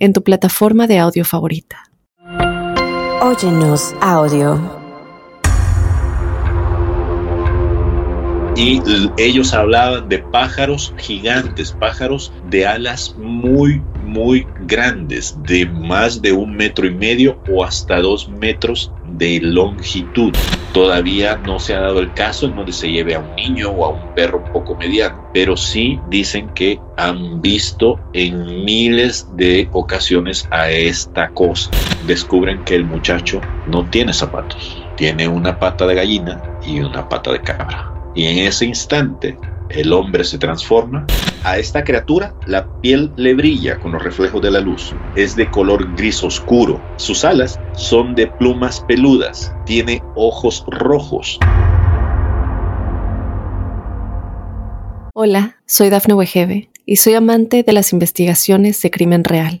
en tu plataforma de audio favorita. Óyenos audio. y ellos hablaban de pájaros gigantes, pájaros de alas muy, muy grandes, de más de un metro y medio o hasta dos metros de longitud. Todavía no se ha dado el caso en donde se lleve a un niño o a un perro poco mediano, pero sí dicen que han visto en miles de ocasiones a esta cosa. Descubren que el muchacho no tiene zapatos, tiene una pata de gallina y una pata de cabra y en ese instante el hombre se transforma. A esta criatura la piel le brilla con los reflejos de la luz. Es de color gris oscuro. Sus alas son de plumas peludas. Tiene ojos rojos. Hola, soy Dafne Wegebe y soy amante de las investigaciones de crimen real.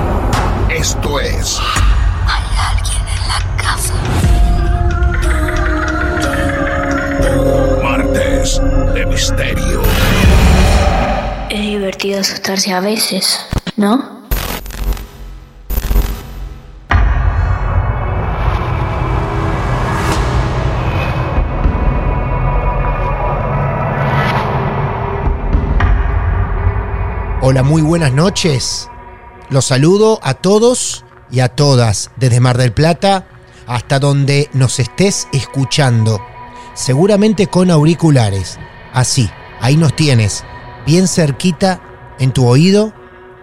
Esto es... Hay alguien en la casa. Martes de Misterio. Es divertido asustarse a veces, ¿no? Hola, muy buenas noches. Los saludo a todos y a todas desde Mar del Plata hasta donde nos estés escuchando. Seguramente con auriculares. Así, ahí nos tienes, bien cerquita en tu oído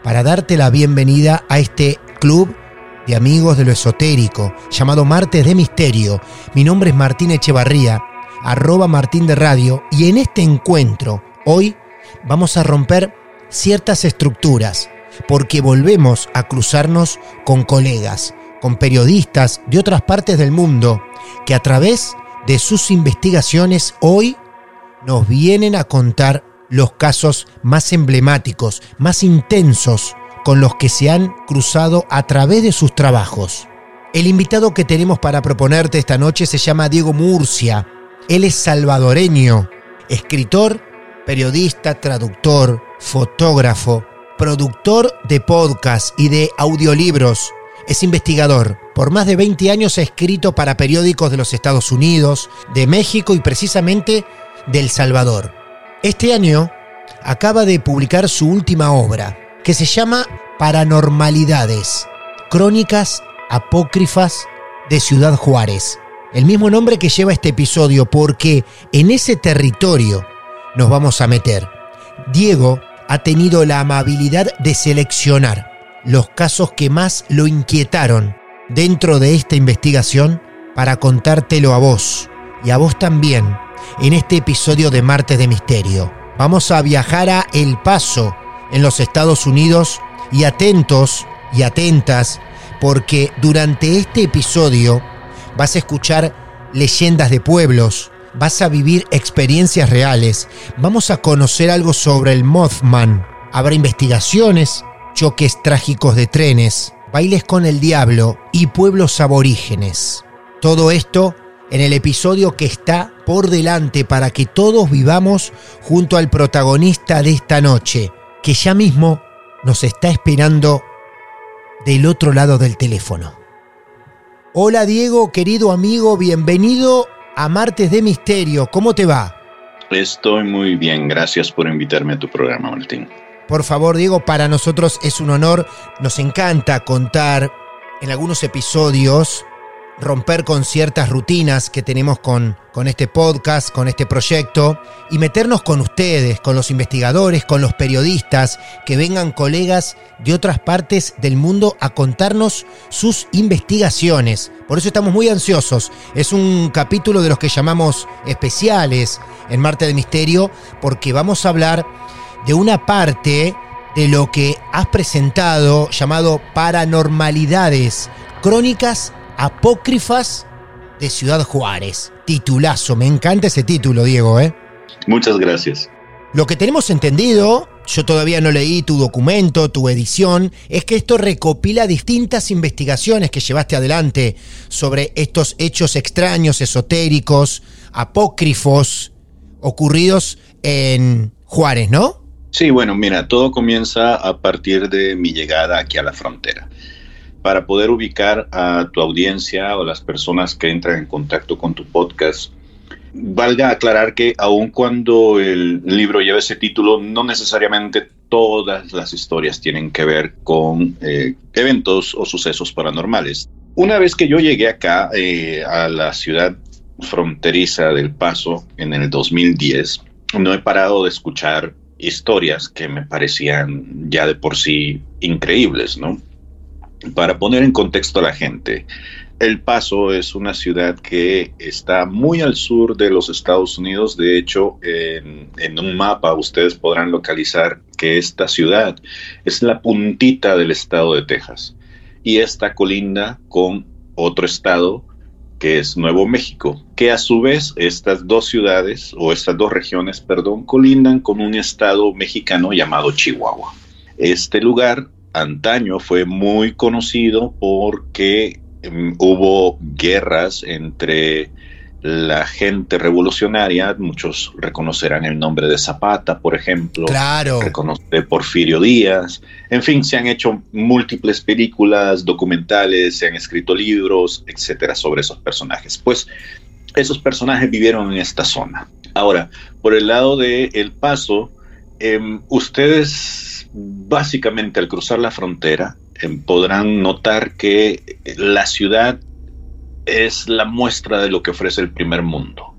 para darte la bienvenida a este club de amigos de lo esotérico llamado Martes de Misterio. Mi nombre es Martín Echevarría, arroba Martín de Radio y en este encuentro, hoy, vamos a romper ciertas estructuras, porque volvemos a cruzarnos con colegas, con periodistas de otras partes del mundo, que a través de sus investigaciones hoy nos vienen a contar los casos más emblemáticos, más intensos, con los que se han cruzado a través de sus trabajos. El invitado que tenemos para proponerte esta noche se llama Diego Murcia. Él es salvadoreño, escritor, periodista, traductor, fotógrafo, productor de podcast y de audiolibros. Es investigador. Por más de 20 años ha escrito para periódicos de los Estados Unidos, de México y precisamente de El Salvador. Este año acaba de publicar su última obra, que se llama Paranormalidades, Crónicas Apócrifas de Ciudad Juárez. El mismo nombre que lleva este episodio porque en ese territorio nos vamos a meter. Diego ha tenido la amabilidad de seleccionar los casos que más lo inquietaron dentro de esta investigación para contártelo a vos y a vos también en este episodio de Martes de Misterio. Vamos a viajar a El Paso, en los Estados Unidos, y atentos y atentas, porque durante este episodio vas a escuchar leyendas de pueblos, vas a vivir experiencias reales, vamos a conocer algo sobre el Mothman, habrá investigaciones, choques trágicos de trenes, bailes con el diablo y pueblos aborígenes. Todo esto en el episodio que está por delante para que todos vivamos junto al protagonista de esta noche, que ya mismo nos está esperando del otro lado del teléfono. Hola Diego, querido amigo, bienvenido a Martes de Misterio. ¿Cómo te va? Estoy muy bien, gracias por invitarme a tu programa, Martín. Por favor, Diego, para nosotros es un honor, nos encanta contar en algunos episodios romper con ciertas rutinas que tenemos con, con este podcast, con este proyecto, y meternos con ustedes, con los investigadores, con los periodistas, que vengan colegas de otras partes del mundo a contarnos sus investigaciones. Por eso estamos muy ansiosos. Es un capítulo de los que llamamos especiales en Marte de Misterio, porque vamos a hablar de una parte de lo que has presentado llamado paranormalidades, crónicas apócrifas de Ciudad Juárez. Titulazo, me encanta ese título, Diego, ¿eh? Muchas gracias. Lo que tenemos entendido, yo todavía no leí tu documento, tu edición, es que esto recopila distintas investigaciones que llevaste adelante sobre estos hechos extraños, esotéricos, apócrifos, ocurridos en Juárez, ¿no? Sí, bueno, mira, todo comienza a partir de mi llegada aquí a la frontera para poder ubicar a tu audiencia o las personas que entran en contacto con tu podcast. Valga aclarar que aun cuando el libro lleva ese título, no necesariamente todas las historias tienen que ver con eh, eventos o sucesos paranormales. Una vez que yo llegué acá eh, a la ciudad fronteriza del Paso en el 2010, no he parado de escuchar historias que me parecían ya de por sí increíbles, ¿no? Para poner en contexto a la gente, El Paso es una ciudad que está muy al sur de los Estados Unidos. De hecho, en, un mapa ustedes podrán localizar que esta ciudad es la puntita del estado de Texas y está colinda con otro estado que es Nuevo México, que a su vez estas dos ciudades o estas dos regiones, perdón, colindan con un estado mexicano llamado Chihuahua. Este lugar antaño fue muy conocido porque em, hubo guerras entre la gente revolucionaria, muchos reconocerán el nombre de Zapata, por ejemplo, claro. reconoce Porfirio Díaz, en fin, se han hecho múltiples películas, documentales, se han escrito libros, etcétera, sobre esos personajes. Pues esos personajes vivieron en esta zona. Ahora, por el lado de El Paso, em, ustedes básicamente al cruzar la frontera eh, podrán notar que la ciudad es la muestra de lo que ofrece el primer mundo.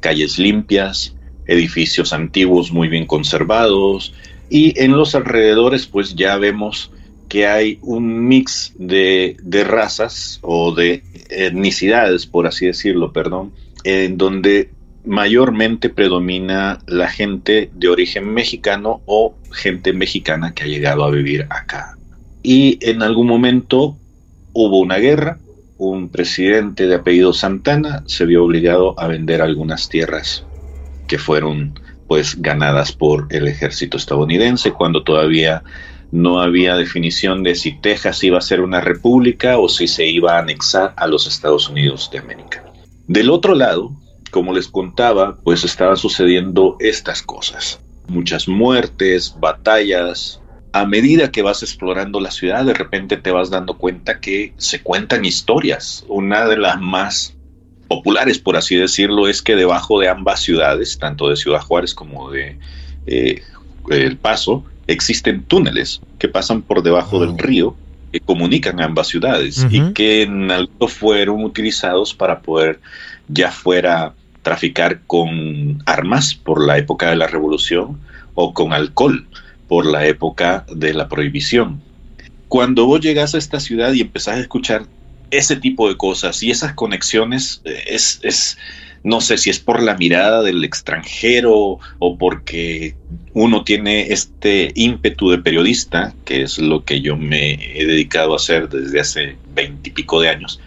Calles limpias, edificios antiguos muy bien conservados y en los alrededores pues ya vemos que hay un mix de, de razas o de etnicidades, por así decirlo, perdón, en donde mayormente predomina la gente de origen mexicano o gente mexicana que ha llegado a vivir acá. Y en algún momento hubo una guerra, un presidente de apellido Santana se vio obligado a vender algunas tierras que fueron pues ganadas por el ejército estadounidense cuando todavía no había definición de si Texas iba a ser una república o si se iba a anexar a los Estados Unidos de América. Del otro lado, como les contaba, pues estaban sucediendo estas cosas. Muchas muertes, batallas. A medida que vas explorando la ciudad, de repente te vas dando cuenta que se cuentan historias. Una de las más populares, por así decirlo, es que debajo de ambas ciudades, tanto de Ciudad Juárez como de eh, El Paso, existen túneles que pasan por debajo del río que comunican ambas ciudades y que en algo fueron utilizados para poder ya fuera traficar con armas por la época de la revolución o con alcohol por la época de la prohibición. Cuando vos llegas a esta ciudad y empezás a escuchar ese tipo de cosas y esas conexiones, eh, es, es, no sé si es por la mirada del extranjero o porque uno tiene este ímpetu de periodista, que es lo que yo me he dedicado a hacer desde hace veintipico de años,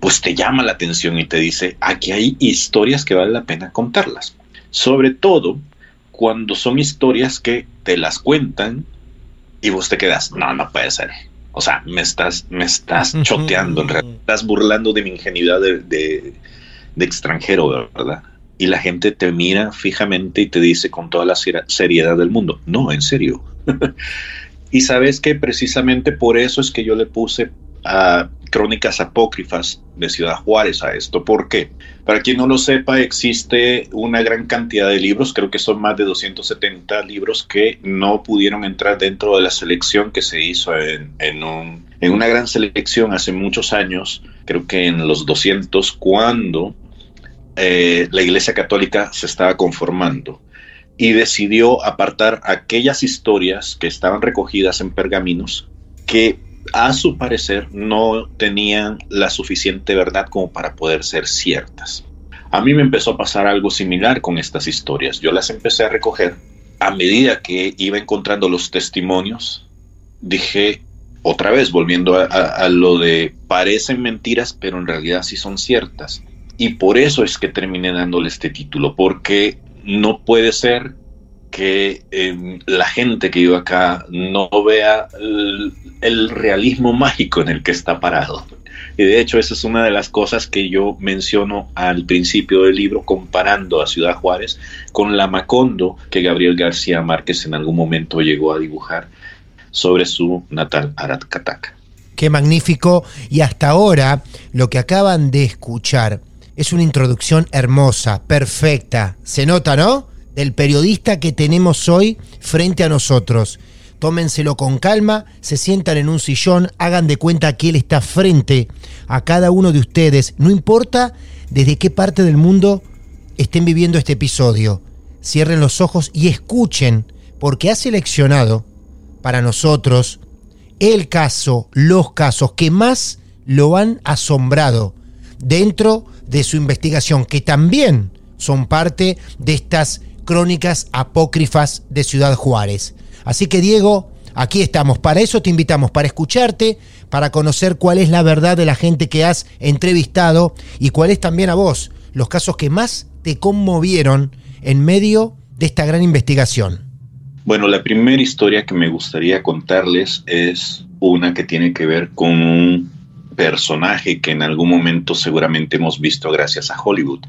pues te llama la atención y te dice, aquí hay historias que vale la pena contarlas. Sobre todo cuando son historias que te las cuentan y vos te quedas, no, no puede ser. O sea, me estás, me estás choteando, en realidad. Estás burlando de mi ingenuidad de, de, de extranjero, ¿verdad? Y la gente te mira fijamente y te dice con toda la seriedad del mundo, no, en serio. y sabes que precisamente por eso es que yo le puse crónicas apócrifas de Ciudad Juárez a esto. ¿Por qué? Para quien no lo sepa, existe una gran cantidad de libros, creo que son más de 270 libros que no pudieron entrar dentro de la selección que se hizo en, en, un, en una gran selección hace muchos años, creo que en los 200, cuando eh, la Iglesia Católica se estaba conformando y decidió apartar aquellas historias que estaban recogidas en pergaminos que a su parecer no tenían la suficiente verdad como para poder ser ciertas. A mí me empezó a pasar algo similar con estas historias. Yo las empecé a recoger a medida que iba encontrando los testimonios. Dije, otra vez, volviendo a, lo de parecen mentiras, pero en realidad sí son ciertas. Y por eso es que terminé dándole este título, porque no puede ser que em, la gente que vive acá no vea el, realismo mágico en el que está parado. Y de hecho esa es una de las cosas que yo menciono al principio del libro comparando a Ciudad Juárez con la Macondo que Gabriel García Márquez en algún momento llegó a dibujar sobre su natal Aratcataca. Qué magnífico. Y hasta ahora lo que acaban de escuchar es una introducción hermosa, perfecta. Se nota, ¿no? Del periodista que tenemos hoy frente a nosotros. Tómenselo con calma, se sientan en un sillón, hagan de cuenta que él está frente a cada uno de ustedes, no importa desde qué parte del mundo estén viviendo este episodio. Cierren los ojos y escuchen, porque ha seleccionado para nosotros el caso, los casos que más lo han asombrado dentro de su investigación, que también son parte de estas crónicas apócrifas de Ciudad Juárez. Así que Diego, aquí estamos. Para eso te invitamos, para escucharte, para conocer cuál es la verdad de la gente que has entrevistado y cuál es también a vos los casos que más te conmovieron en medio de esta gran investigación. Bueno, la primera historia que me gustaría contarles es una que tiene que ver con un personaje que en algún momento seguramente hemos visto gracias a Hollywood.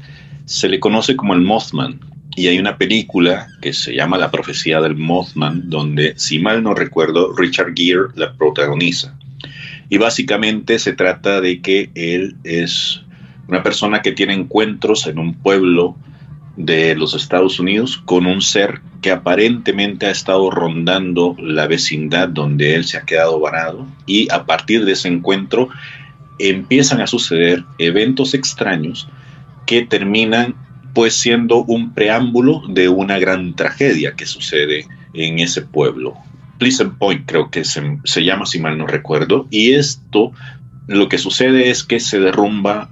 Se le conoce como el Mothman, y hay una película que se llama La profecía del Mothman, donde, si mal no recuerdo, Richard Gere la protagoniza. Y básicamente se trata de que él es una persona que tiene encuentros en un pueblo de los Estados Unidos con un ser que aparentemente ha estado rondando la vecindad donde él se ha quedado varado y a partir de ese encuentro empiezan a suceder eventos extraños que terminan pues siendo un preámbulo de una gran tragedia que sucede en ese pueblo. Pleasant Point creo que se, se llama, si mal no recuerdo, y esto lo que sucede es que se derrumba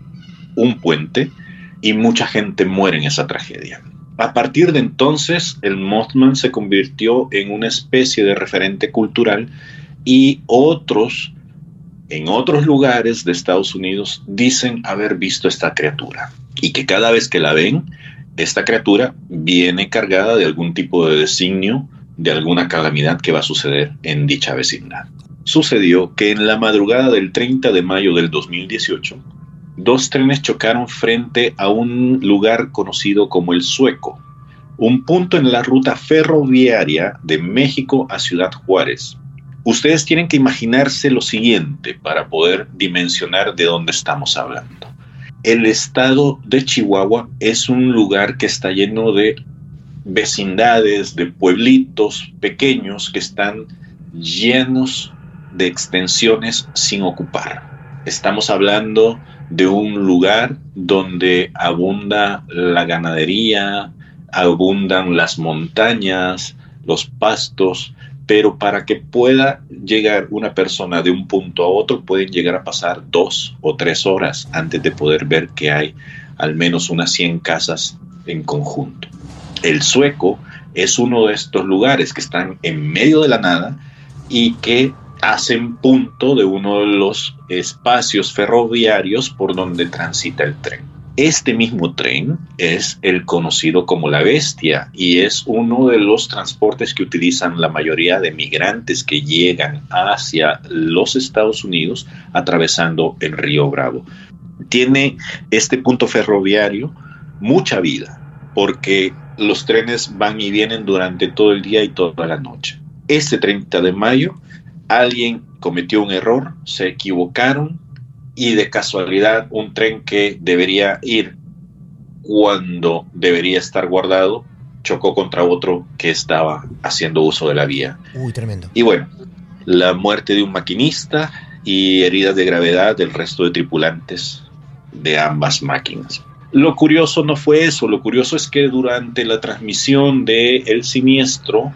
un puente y mucha gente muere en esa tragedia. A partir de entonces, el Mothman se convirtió en una especie de referente cultural y otros, en otros lugares de Estados Unidos, dicen haber visto esta criatura y que cada vez que la ven, esta criatura viene cargada de algún tipo de designio de alguna calamidad que va a suceder en dicha vecindad. Sucedió que en la madrugada del 30 de mayo del 2018, dos trenes chocaron frente a un lugar conocido como el Sueco, un punto en la ruta ferroviaria de México a Ciudad Juárez. Ustedes tienen que imaginarse lo siguiente para poder dimensionar de dónde estamos hablando el estado de Chihuahua es un lugar que está lleno de vecindades, de pueblitos pequeños que están llenos de extensiones sin ocupar. Estamos hablando de un lugar donde abunda la ganadería, abundan las montañas, los pastos, pero para que pueda llegar una persona de un punto a otro pueden llegar a pasar dos o tres horas antes de poder ver que hay al menos unas 100 casas en conjunto. El sueco es uno de estos lugares que están en medio de la nada y que hacen punto de uno de los espacios ferroviarios por donde transita el tren. Este mismo tren es el conocido como la bestia y es uno de los transportes que utilizan la mayoría de migrantes que llegan hacia los Estados Unidos atravesando el río Bravo. Tiene este punto ferroviario mucha vida porque los trenes van y vienen durante todo el día y toda la noche. Este 30 de mayo alguien cometió un error, se equivocaron y de casualidad un tren que debería ir cuando debería estar guardado chocó contra otro que estaba haciendo uso de la vía. Uy, tremendo. Y bueno, la muerte de un maquinista y heridas de gravedad del resto de tripulantes de ambas máquinas. Lo curioso no fue eso, lo curioso es que durante la transmisión de el siniestro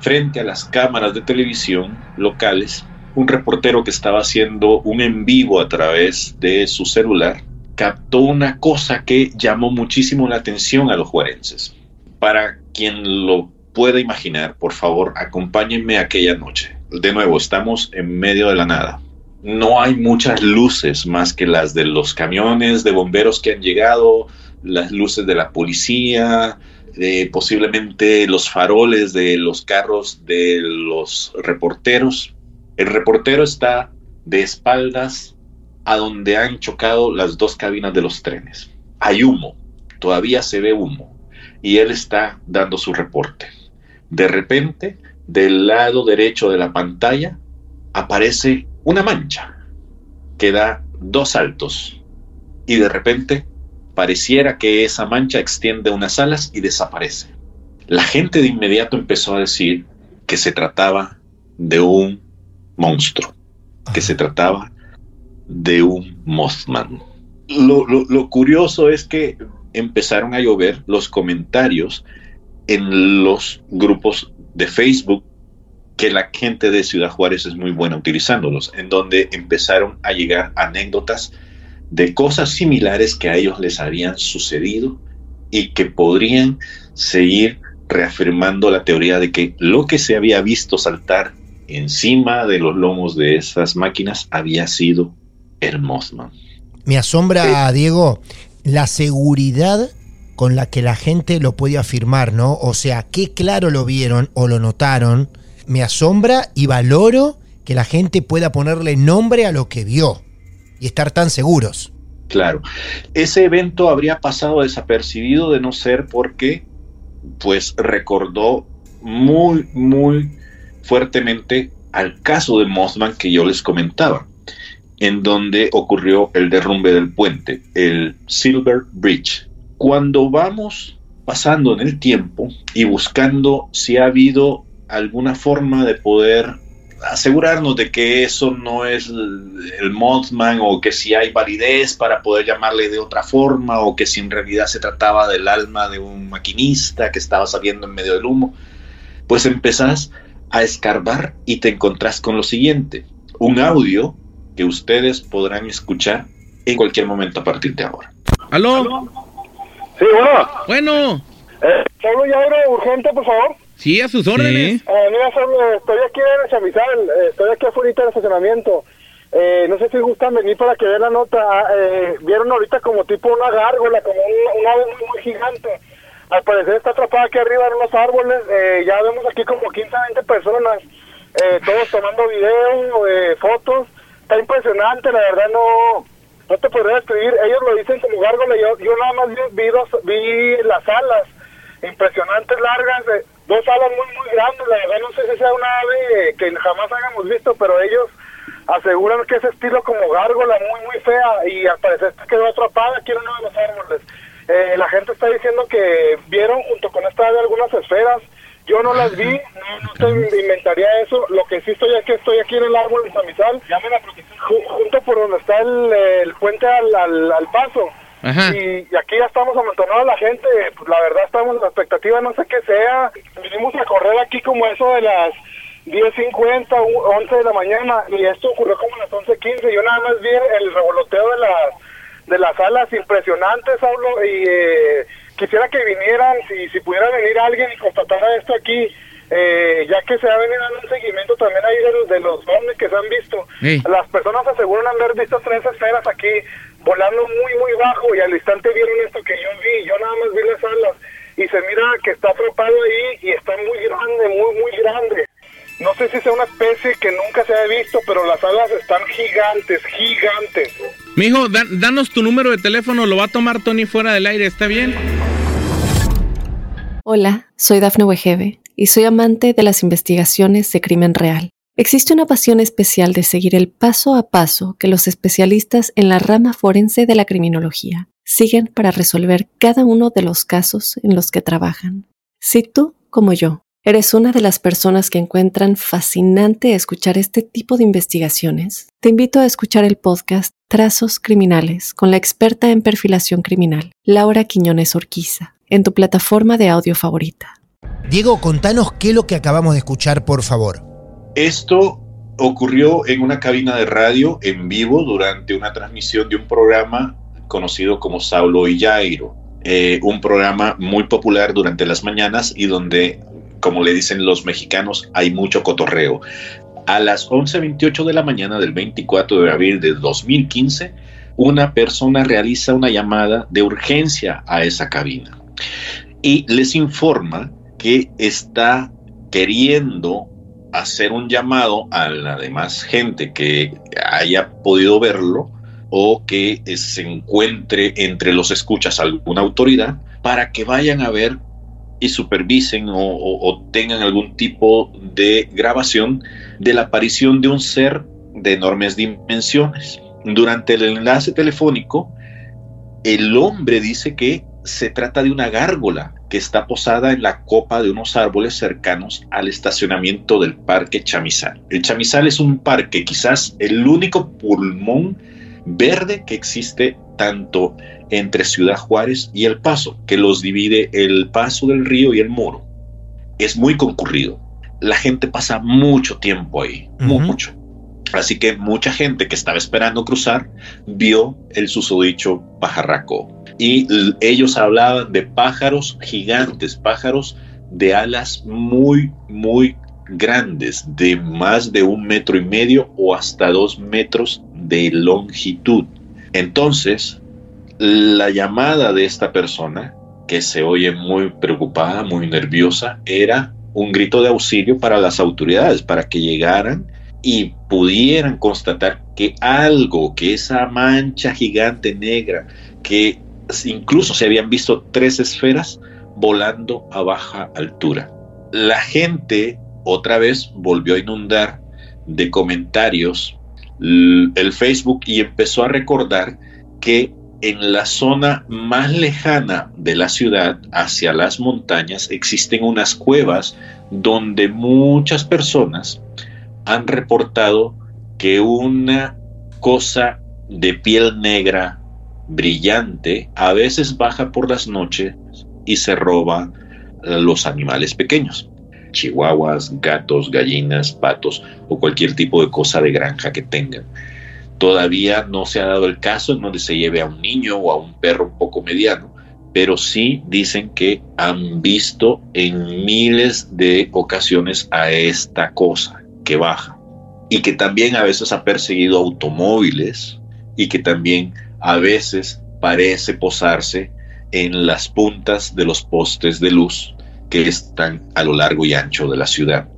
frente a las cámaras de televisión locales, un reportero que estaba haciendo un en vivo a través de su celular captó una cosa que llamó muchísimo la atención a los juarenses. Para quien lo pueda imaginar, por favor, acompáñenme aquella noche. De nuevo, estamos en medio de la nada. No hay muchas luces más que las de los camiones de bomberos que han llegado, las luces de la policía, posiblemente los faroles de los carros de los reporteros. El reportero está de espaldas a donde han chocado las dos cabinas de los trenes. Hay humo, todavía se ve humo, y él está dando su reporte. De repente, del lado derecho de la pantalla, aparece una mancha que da dos saltos, y de repente pareciera que esa mancha extiende unas alas y desaparece. La gente de inmediato empezó a decir que se trataba de un monstruo, que se trataba de un Mothman. Lo, curioso es que empezaron a llover los comentarios en los grupos de Facebook que la gente de Ciudad Juárez es muy buena utilizándolos, en donde empezaron a llegar anécdotas de cosas similares que a ellos les habían sucedido y que podrían seguir reafirmando la teoría de que lo que se había visto saltar encima de los lomos de esas máquinas había sido el Mothman. Me asombra, Diego, la seguridad con la que la gente lo puede afirmar, ¿no? O sea, qué claro lo vieron o lo notaron. Me asombra y valoro que la gente pueda ponerle nombre a lo que vio y estar tan seguros. Claro, ese evento habría pasado desapercibido de no ser porque, pues, recordó muy, muy fuertemente al caso de Mothman que yo les comentaba, en donde ocurrió el derrumbe del puente, el Silver Bridge. Cuando vamos pasando en el tiempo y buscando si ha habido alguna forma de poder asegurarnos de que eso no es el Mothman o que si hay validez para poder llamarle de otra forma o que si en realidad se trataba del alma de un maquinista que estaba saliendo en medio del humo, pues empezás a escarbar y te encontrás con lo siguiente, un audio que ustedes podrán escuchar en cualquier momento a partir de ahora. ¿Aló? Sí, bueno. Bueno. Eh, ¿Solo ya era urgente, por favor? Sí, a sus órdenes. Eh, mira, solo estoy aquí en el Chamizal, eh, estoy aquí afuera del estacionamiento. Eh, no sé si gustan venir para que vean la nota. Eh, Vieron ahorita como tipo una gárgola, como un, una ave muy, muy gigante al parecer está atrapada aquí arriba en los árboles. Eh, ya vemos aquí como 15, 20 personas, eh, todos tomando videos, eh, fotos. Está impresionante, la verdad no no te podría describir. Ellos lo dicen como gárgola. Yo, yo nada más vi, vi, las alas impresionantes, largas, dos alas muy, muy grandes. La verdad no sé si sea una ave que jamás hayamos visto, pero ellos aseguran que ese estilo como gárgola muy, muy fea y al parecer quedó atrapada aquí en uno de los árboles. Eh, la gente está diciendo que vieron junto con esta de algunas esferas. Yo no las vi, no, te inventaría eso. Lo que sí estoy aquí, estoy aquí en el árbol de Samizal, junto por donde está el, puente al, al, paso. Y, aquí ya estamos amontonados la gente. Pues la verdad estamos en la expectativa, no sé qué sea. Vinimos a correr aquí como eso de las 10.50, 11 de la mañana y esto ocurrió como a las 11.15. Yo nada más vi el revoloteo de las de las salas impresionantes, hablo, y eh, quisiera que vinieran, si, si pudiera venir alguien y constatara esto aquí, eh, ya que se ha venido dando un seguimiento también ahí de los, de los ovnis que se han visto, las personas aseguran haber visto tres esferas aquí volando muy, muy bajo y al instante vieron esto que yo vi, yo nada más vi las alas y se mira que está atrapado ahí y está muy grande, muy, muy grande. No sé si sea una especie que nunca se ha visto, pero las alas están gigantes, gigantes. Mijo, da- danos tu número de teléfono, lo va a tomar Tony fuera del aire, ¿está bien? Hola, soy Dafne Wegebe y soy amante de las investigaciones de crimen real. Existe una pasión especial de seguir el paso a paso que los especialistas en la rama forense de la criminología siguen para resolver cada uno de los casos en los que trabajan. Si tú, como yo, eres una de las personas que encuentran fascinante escuchar este tipo de investigaciones, te invito a escuchar el podcast Trazos Criminales con la experta en perfilación criminal, Laura Quiñones Orquiza, en tu plataforma de audio favorita. Diego, contanos qué es lo que acabamos de escuchar, por favor. Esto ocurrió en una cabina de radio en vivo durante una transmisión de un programa conocido como Saulo y Jairo, eh, un programa muy popular durante las mañanas y donde, como le dicen los mexicanos, hay mucho cotorreo. A las 11.28 de la mañana del 24 de abril de 2015, una persona realiza una llamada de urgencia a esa cabina y les informa que está queriendo hacer un llamado a la demás gente que haya podido verlo o que se encuentre entre los escuchas alguna autoridad para que vayan a ver y supervisen o, o- tengan algún tipo de grabación de la aparición de un ser de enormes dimensiones. Durante el enlace telefónico, el hombre dice que se trata de una gárgola que está posada en la copa de unos árboles cercanos al estacionamiento del Parque Chamizal. El Chamizal es un parque, quizás el único pulmón verde que existe tanto entre Ciudad Juárez y El Paso, que los divide el Paso del Río y el Muro. Es muy concurrido. La gente pasa mucho tiempo ahí, mucho. Así que mucha gente que estaba esperando cruzar vio el susodicho pajarraco. Y ellos hablaban de pájaros gigantes, pájaros de alas muy, muy grandes, de más de un metro y medio o hasta dos metros de longitud. Entonces, la llamada de esta persona, que se oye muy preocupada, muy nerviosa, era un grito de auxilio para las autoridades, para que llegaran y pudieran constatar que algo, que esa mancha gigante negra, que incluso se habían visto tres esferas volando a baja altura. La gente otra vez volvió a inundar de comentarios el Facebook y empezó a recordar que en la zona más lejana de la ciudad, hacia las montañas, existen unas cuevas donde muchas personas han reportado que una cosa de piel negra brillante a veces baja por las noches y se roba los animales pequeños, chihuahuas, gatos, gallinas, patos o cualquier tipo de cosa de granja que tengan. Todavía no se ha dado el caso en donde se lleve a un niño o a un perro un poco mediano, pero sí dicen que han visto en miles de ocasiones a esta cosa que baja y que también a veces ha perseguido automóviles y que también a veces parece posarse en las puntas de los postes de luz que están a lo largo y ancho de la ciudad.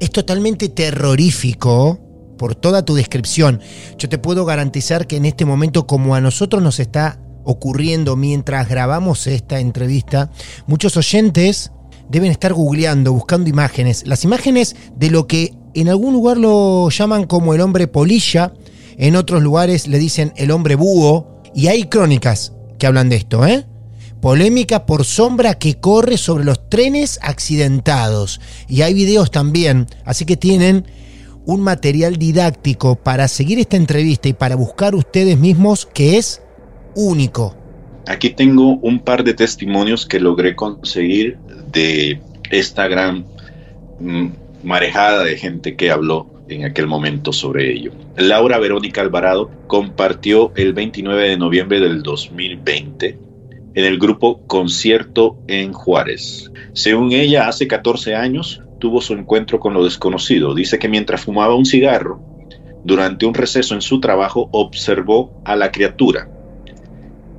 Es totalmente terrorífico por toda tu descripción. Yo te puedo garantizar que en este momento, como a nosotros nos está ocurriendo mientras grabamos esta entrevista, muchos oyentes deben estar googleando, buscando imágenes. Las imágenes de lo que en algún lugar lo llaman como el hombre polilla, en otros lugares le dicen el hombre búho, y hay crónicas que hablan de esto, ¿eh? Polémica por sombra que corre sobre los trenes accidentados. Y hay videos también, así que tienen un material didáctico para seguir esta entrevista y para buscar ustedes mismos que es único. Aquí tengo un par de testimonios que logré conseguir de esta gran mm, marejada de gente que habló en aquel momento sobre ello. Laura Verónica Alvarado compartió el 29 de noviembre del 2020 en el grupo Concierto en Juárez. Según ella, hace 14 años tuvo su encuentro con lo desconocido. Dice que mientras fumaba un cigarro, durante un receso en su trabajo, observó a la criatura.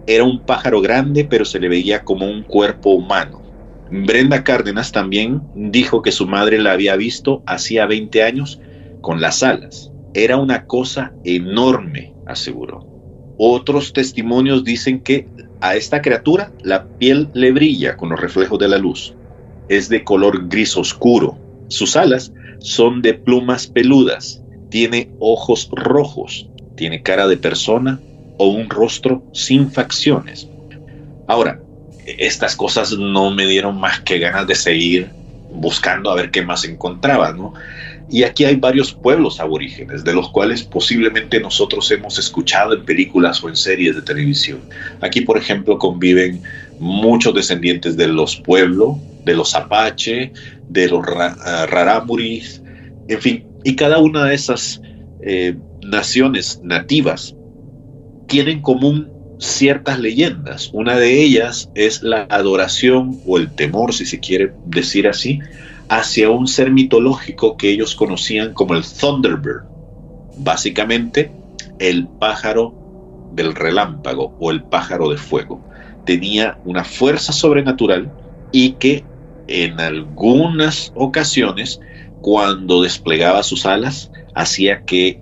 Era un pájaro grande, pero se le veía como un cuerpo humano. Brenda Cárdenas también dijo que su madre la había visto hacía 20 años con las alas. Era una cosa enorme, aseguró. Otros testimonios dicen que a esta criatura la piel le brilla con los reflejos de la luz. Es de color gris oscuro. Sus alas son de plumas peludas. Tiene ojos rojos. Tiene cara de persona o un rostro sin facciones. Ahora, estas cosas no me dieron más que ganas de seguir buscando a ver qué más encontraba, ¿no? Y aquí hay varios pueblos aborígenes, de los cuales posiblemente nosotros hemos escuchado en películas o en series de televisión. Aquí, por ejemplo, conviven muchos descendientes de los pueblos, de los apache, de los ah, rarámuris, en fin, y cada una de esas eh, naciones nativas tienen en común ciertas leyendas. Una de ellas es la adoración o el temor, si se quiere decir así, hacia un ser mitológico que ellos conocían como el Thunderbird. Básicamente, el pájaro del relámpago o el pájaro de fuego. Tenía una fuerza sobrenatural y que en algunas ocasiones, cuando desplegaba sus alas, hacía que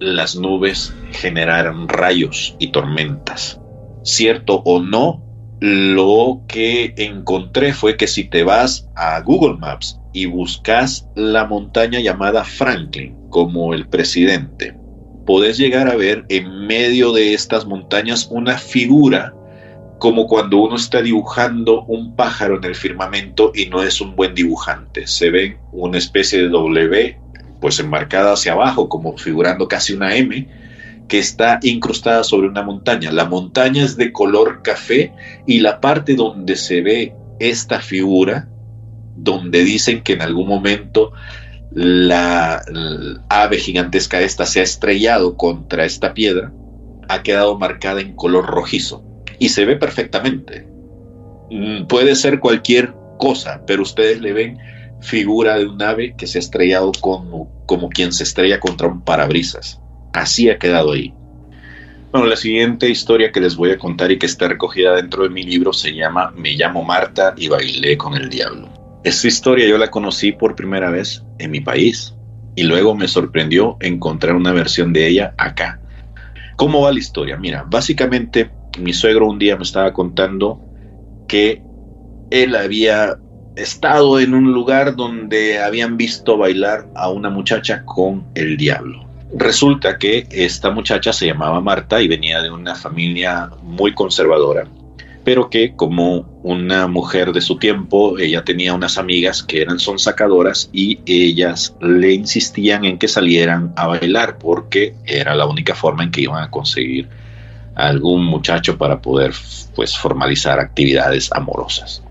las nubes generaran rayos y tormentas. Cierto o no, lo que encontré fue que si te vas a Google Maps y buscas la montaña llamada Franklin como el presidente, podés llegar a ver en medio de estas montañas una figura como cuando uno está dibujando un pájaro en el firmamento y no es un buen dibujante. Se ven una especie de W pues enmarcada hacia abajo, como figurando casi una M, que está incrustada sobre una montaña. La montaña es de color café y la parte donde se ve esta figura, donde dicen que en algún momento la, ave gigantesca esta se ha estrellado contra esta piedra, ha quedado marcada en color rojizo y se ve perfectamente. Mm, puede ser cualquier cosa, pero ustedes le ven figura de un ave que se ha estrellado como, como quien se estrella contra un parabrisas. Así ha quedado ahí. Bueno, la siguiente historia que les voy a contar y que está recogida dentro de mi libro se llama Me llamo Marta y bailé con el diablo. Esta historia yo la conocí por primera vez en mi país y luego me sorprendió encontrar una versión de ella acá. ¿Cómo va la historia? Mira, básicamente mi suegro un día me estaba contando que él había estado en un lugar donde habían visto bailar a una muchacha con el diablo. Resulta que esta muchacha se llamaba Marta y venía de una familia muy conservadora, pero que como una mujer de su tiempo, ella tenía unas amigas que eran son sacadoras y ellas le insistían en que salieran a bailar porque era la única forma en que iban a conseguir algún muchacho para poder pues formalizar actividades amorosas.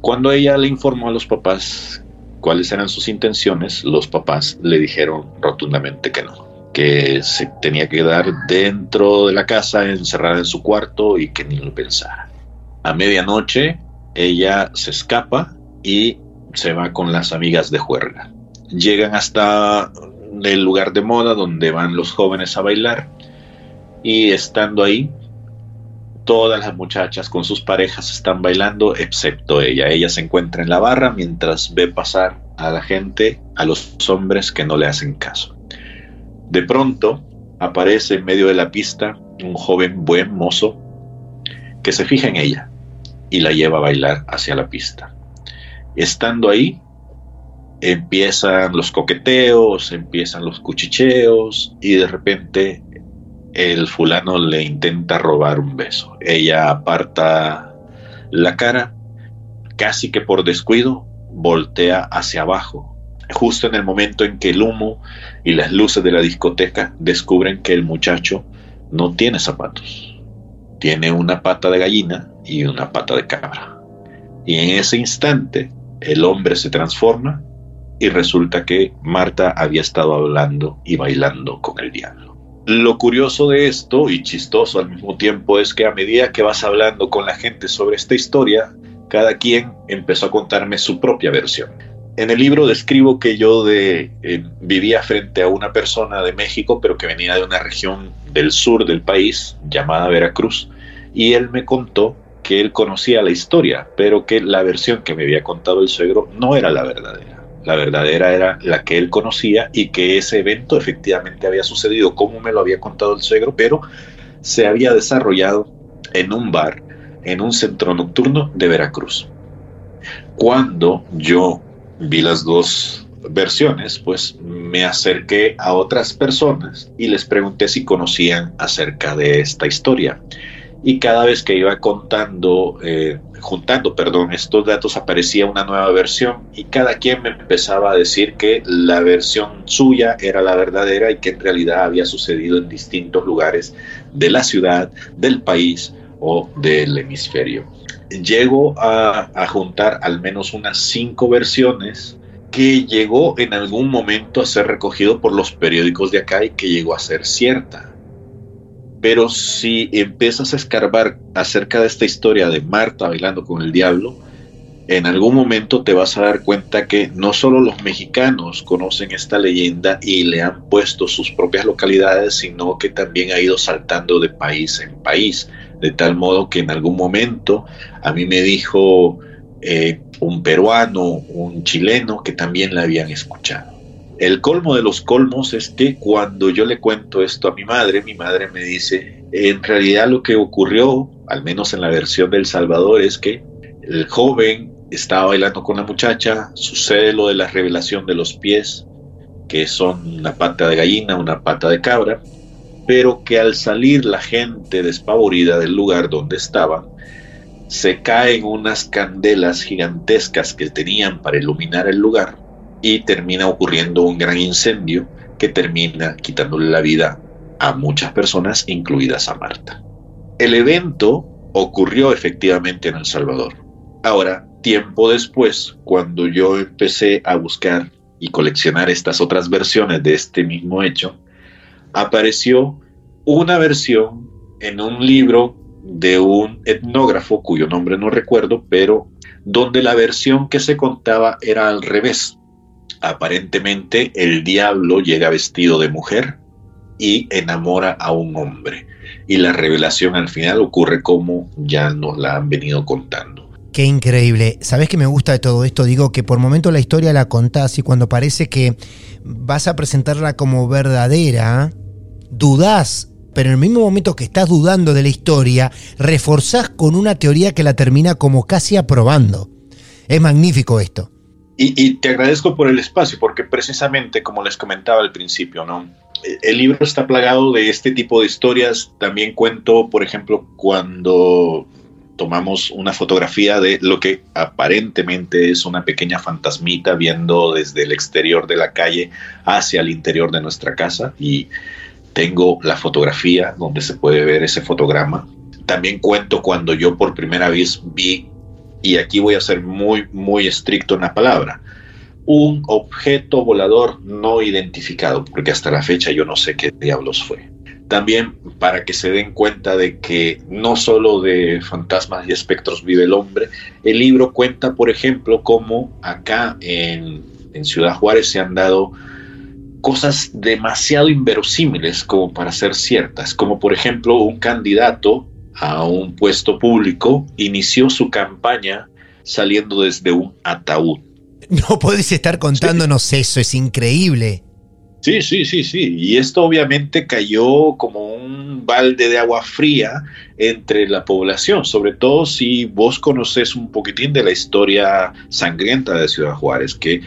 Cuando ella le informó a los papás cuáles eran sus intenciones, los papás le dijeron rotundamente que no, que se tenía que quedar dentro de la casa, encerrada en su cuarto y que ni lo pensara. A medianoche ella se escapa y se va con las amigas de juerga. Llegan hasta el lugar de moda donde van los jóvenes a bailar y estando ahí todas las muchachas con sus parejas están bailando, excepto ella. Ella se encuentra en la barra mientras ve pasar a la gente, a los hombres que no le hacen caso. De pronto aparece en medio de la pista un joven buen mozo que se fija en ella y la lleva a bailar hacia la pista. Estando ahí, empiezan los coqueteos, empiezan los cuchicheos y de repente el fulano le intenta robar un beso. Ella aparta la cara, casi que por descuido, voltea hacia abajo, justo en el momento en que el humo y las luces de la discoteca descubren que el muchacho no tiene zapatos, tiene una pata de gallina y una pata de cabra. Y en ese instante el hombre se transforma y resulta que Marta había estado hablando y bailando con el diablo. Lo curioso de esto y chistoso al mismo tiempo es que a medida que vas hablando con la gente sobre esta historia, cada quien empezó a contarme su propia versión. En el libro describo que yo eh, vivía frente a una persona de México, pero que venía de una región del sur del país llamada Veracruz, y él me contó que él conocía la historia, pero que la versión que me había contado el suegro no era la verdadera. La verdadera era la que él conocía y que ese evento efectivamente había sucedido como me lo había contado el suegro, pero se había desarrollado en un bar, en un centro nocturno de Veracruz. Cuando yo vi las dos versiones, pues me acerqué a otras personas y les pregunté si conocían acerca de esta historia y cada vez que iba contando, eh, juntando, perdón, estos datos aparecía una nueva versión y cada quien me empezaba a decir que la versión suya era la verdadera y que en realidad había sucedido en distintos lugares de la ciudad, del país o del hemisferio. Llego a, a juntar al menos unas cinco versiones que llegó en algún momento a ser recogido por los periódicos de acá y que llegó a ser cierta pero si empiezas a escarbar acerca de esta historia de Marta bailando con el diablo, en algún momento te vas a dar cuenta que no solo los mexicanos conocen esta leyenda y le han puesto sus propias localidades, sino que también ha ido saltando de país en país, de tal modo que en algún momento a mí me dijo eh, un peruano, un chileno, que también la habían escuchado. El colmo de los colmos es que cuando yo le cuento esto a mi madre, mi madre me dice, en realidad lo que ocurrió, al menos en la versión del Salvador, es que el joven estaba bailando con la muchacha, sucede lo de la revelación de los pies, que son una pata de gallina, una pata de cabra, pero que al salir la gente despavorida del lugar donde estaban, se caen unas candelas gigantescas que tenían para iluminar el lugar y termina ocurriendo un gran incendio que termina quitándole la vida a muchas personas, incluidas a Marta. El evento ocurrió efectivamente en El Salvador. Ahora, tiempo después, cuando yo empecé a buscar y coleccionar estas otras versiones de este mismo hecho, apareció una versión en un libro de un etnógrafo cuyo nombre no recuerdo, pero donde la versión que se contaba era al revés aparentemente el diablo llega vestido de mujer y enamora a un hombre. Y la revelación al final ocurre como ya nos la han venido contando. Qué increíble. ¿Sabes qué me gusta de todo esto? Digo que por momento la historia la contás y cuando parece que vas a presentarla como verdadera, dudás, pero en el mismo momento que estás dudando de la historia, reforzás con una teoría que la termina como casi aprobando. Es magnífico esto. Y, te agradezco por el espacio, porque precisamente, como les comentaba al principio, ¿no? El libro está plagado de este tipo de historias. También cuento, por ejemplo, cuando tomamos una fotografía de lo que aparentemente es una pequeña fantasmita viendo desde el exterior de la calle hacia el interior de nuestra casa y tengo la fotografía donde se puede ver ese fotograma. También cuento cuando yo por primera vez vi y aquí voy a ser muy, muy estricto en la palabra, un objeto volador no identificado, porque hasta la fecha yo no sé qué diablos fue. También para que se den cuenta de que no solo de fantasmas y espectros vive el hombre, el libro cuenta, por ejemplo, cómo acá en, en Ciudad Juárez se han dado cosas demasiado inverosímiles como para ser ciertas, como por ejemplo un candidato a un puesto público, inició su campaña saliendo desde un ataúd. No podés estar contándonos eso, es increíble. Sí, sí, sí, sí. Y esto obviamente cayó como un balde de agua fría entre la población, sobre todo si vos conoces un poquitín de la historia sangrienta de Ciudad Juárez, que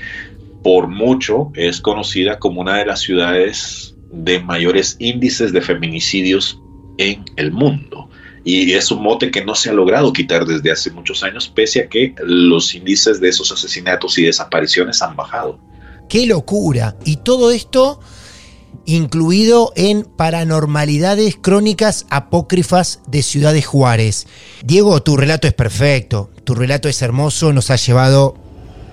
por mucho es conocida como una de las ciudades de mayores índices de feminicidios en el mundo y es un mote que no se ha logrado quitar desde hace muchos años, pese a que los índices de esos asesinatos y desapariciones han bajado. ¡Qué locura! Y todo esto incluido en Paranormalidades Crónicas Apócrifas de Ciudad de Juárez. Diego, tu relato es perfecto, tu relato es hermoso, nos ha llevado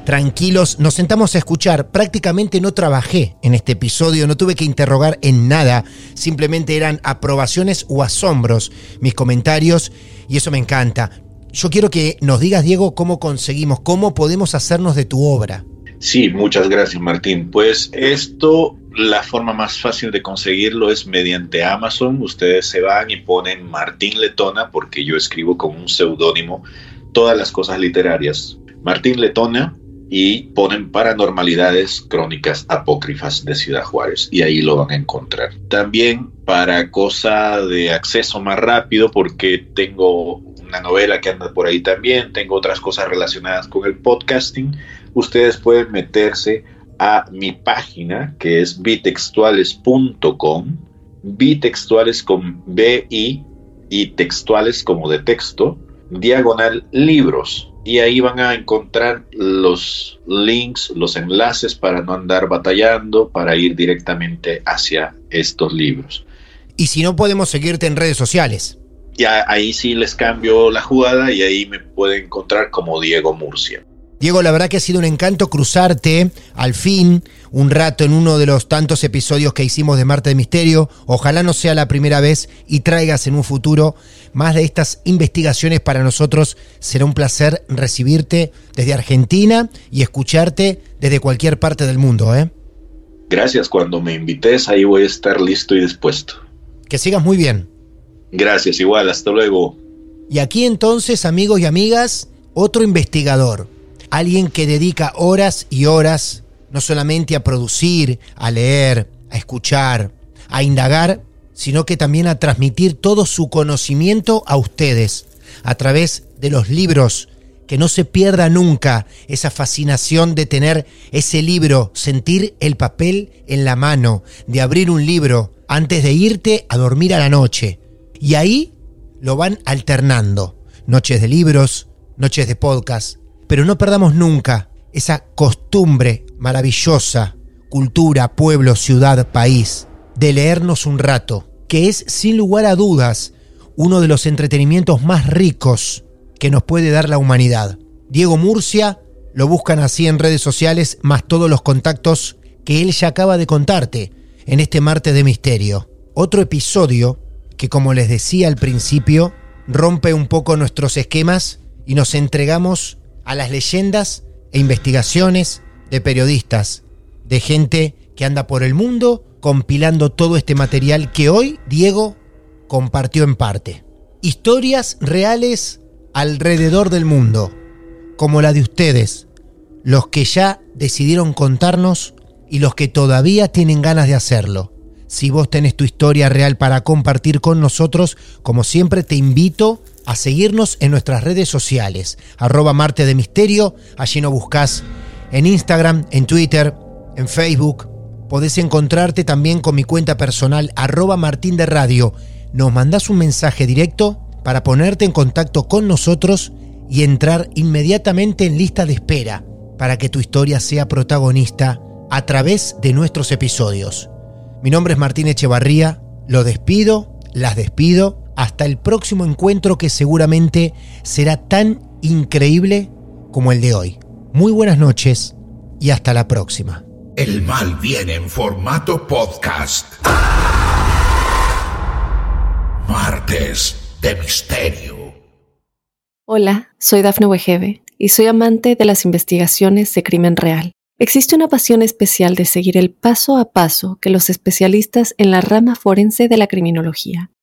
tranquilos, nos sentamos a escuchar. Prácticamente no trabajé en este episodio, no tuve que interrogar en nada, simplemente eran aprobaciones o asombros mis comentarios y eso me encanta. Yo quiero que nos digas, Diego, cómo conseguimos, cómo podemos hacernos de tu obra. Sí, muchas gracias Martín. Pues esto, la forma más fácil de conseguirlo es mediante Amazon. Ustedes se van y ponen Martín Letona, porque yo escribo con un seudónimo todas las cosas literarias. Martín Letona y ponen paranormalidades crónicas apócrifas de Ciudad Juárez y ahí lo van a encontrar. También para cosa de acceso más rápido porque tengo una novela que anda por ahí también, tengo otras cosas relacionadas con el podcasting, ustedes pueden meterse a mi página que es bitextuales.com, bitextuales con B I y textuales como de texto, diagonal libros y ahí van a encontrar los links, los enlaces para no andar batallando, para ir directamente hacia estos libros. Y si no podemos seguirte en redes sociales. Ya ahí sí les cambio la jugada y ahí me pueden encontrar como Diego Murcia. Diego, la verdad que ha sido un encanto cruzarte al fin un rato en uno de los tantos episodios que hicimos de Marte de Misterio. Ojalá no sea la primera vez y traigas en un futuro más de estas investigaciones para nosotros. Será un placer recibirte desde Argentina y escucharte desde cualquier parte del mundo. ¿eh? Gracias, cuando me invites ahí voy a estar listo y dispuesto. Que sigas muy bien. Gracias, igual, hasta luego. Y aquí entonces, amigos y amigas, otro investigador alguien que dedica horas y horas no solamente a producir, a leer, a escuchar, a indagar, sino que también a transmitir todo su conocimiento a ustedes a través de los libros. Que no se pierda nunca esa fascinación de tener ese libro, sentir el papel en la mano, de abrir un libro antes de irte a dormir a la noche. Y ahí lo van alternando. Noches de libros, noches de podcast, pero no perdamos nunca esa costumbre maravillosa, cultura, pueblo, ciudad, país, de leernos un rato, que es sin lugar a dudas uno de los entretenimientos más ricos que nos puede dar la humanidad. Diego Murcia, lo buscan así en redes sociales, más todos los contactos que él ya acaba de contarte en este martes de misterio. Otro episodio que, como les decía al principio, rompe un poco nuestros esquemas y nos entregamos a las leyendas e investigaciones de periodistas, de gente que anda por el mundo compilando todo este material que hoy Diego compartió en parte. Historias reales alrededor del mundo, como la de ustedes, los que ya decidieron contarnos y los que todavía tienen ganas de hacerlo. Si vos tenés tu historia real para compartir con nosotros, como siempre te invito a seguirnos en nuestras redes sociales, arroba Marte de Misterio, allí nos buscas en Instagram, en Twitter, en Facebook. Podés encontrarte también con mi cuenta personal, arroba Martín de Radio. Nos mandás un mensaje directo para ponerte en contacto con nosotros y entrar inmediatamente en lista de espera para que tu historia sea protagonista a través de nuestros episodios. Mi nombre es Martín Echevarría, lo despido, las despido hasta el próximo encuentro que seguramente será tan increíble como el de hoy. Muy buenas noches y hasta la próxima. El mal viene en formato podcast. Martes de Misterio. Hola, soy Dafne Wegebe y soy amante de las investigaciones de crimen real. Existe una pasión especial de seguir el paso a paso que los especialistas en la rama forense de la criminología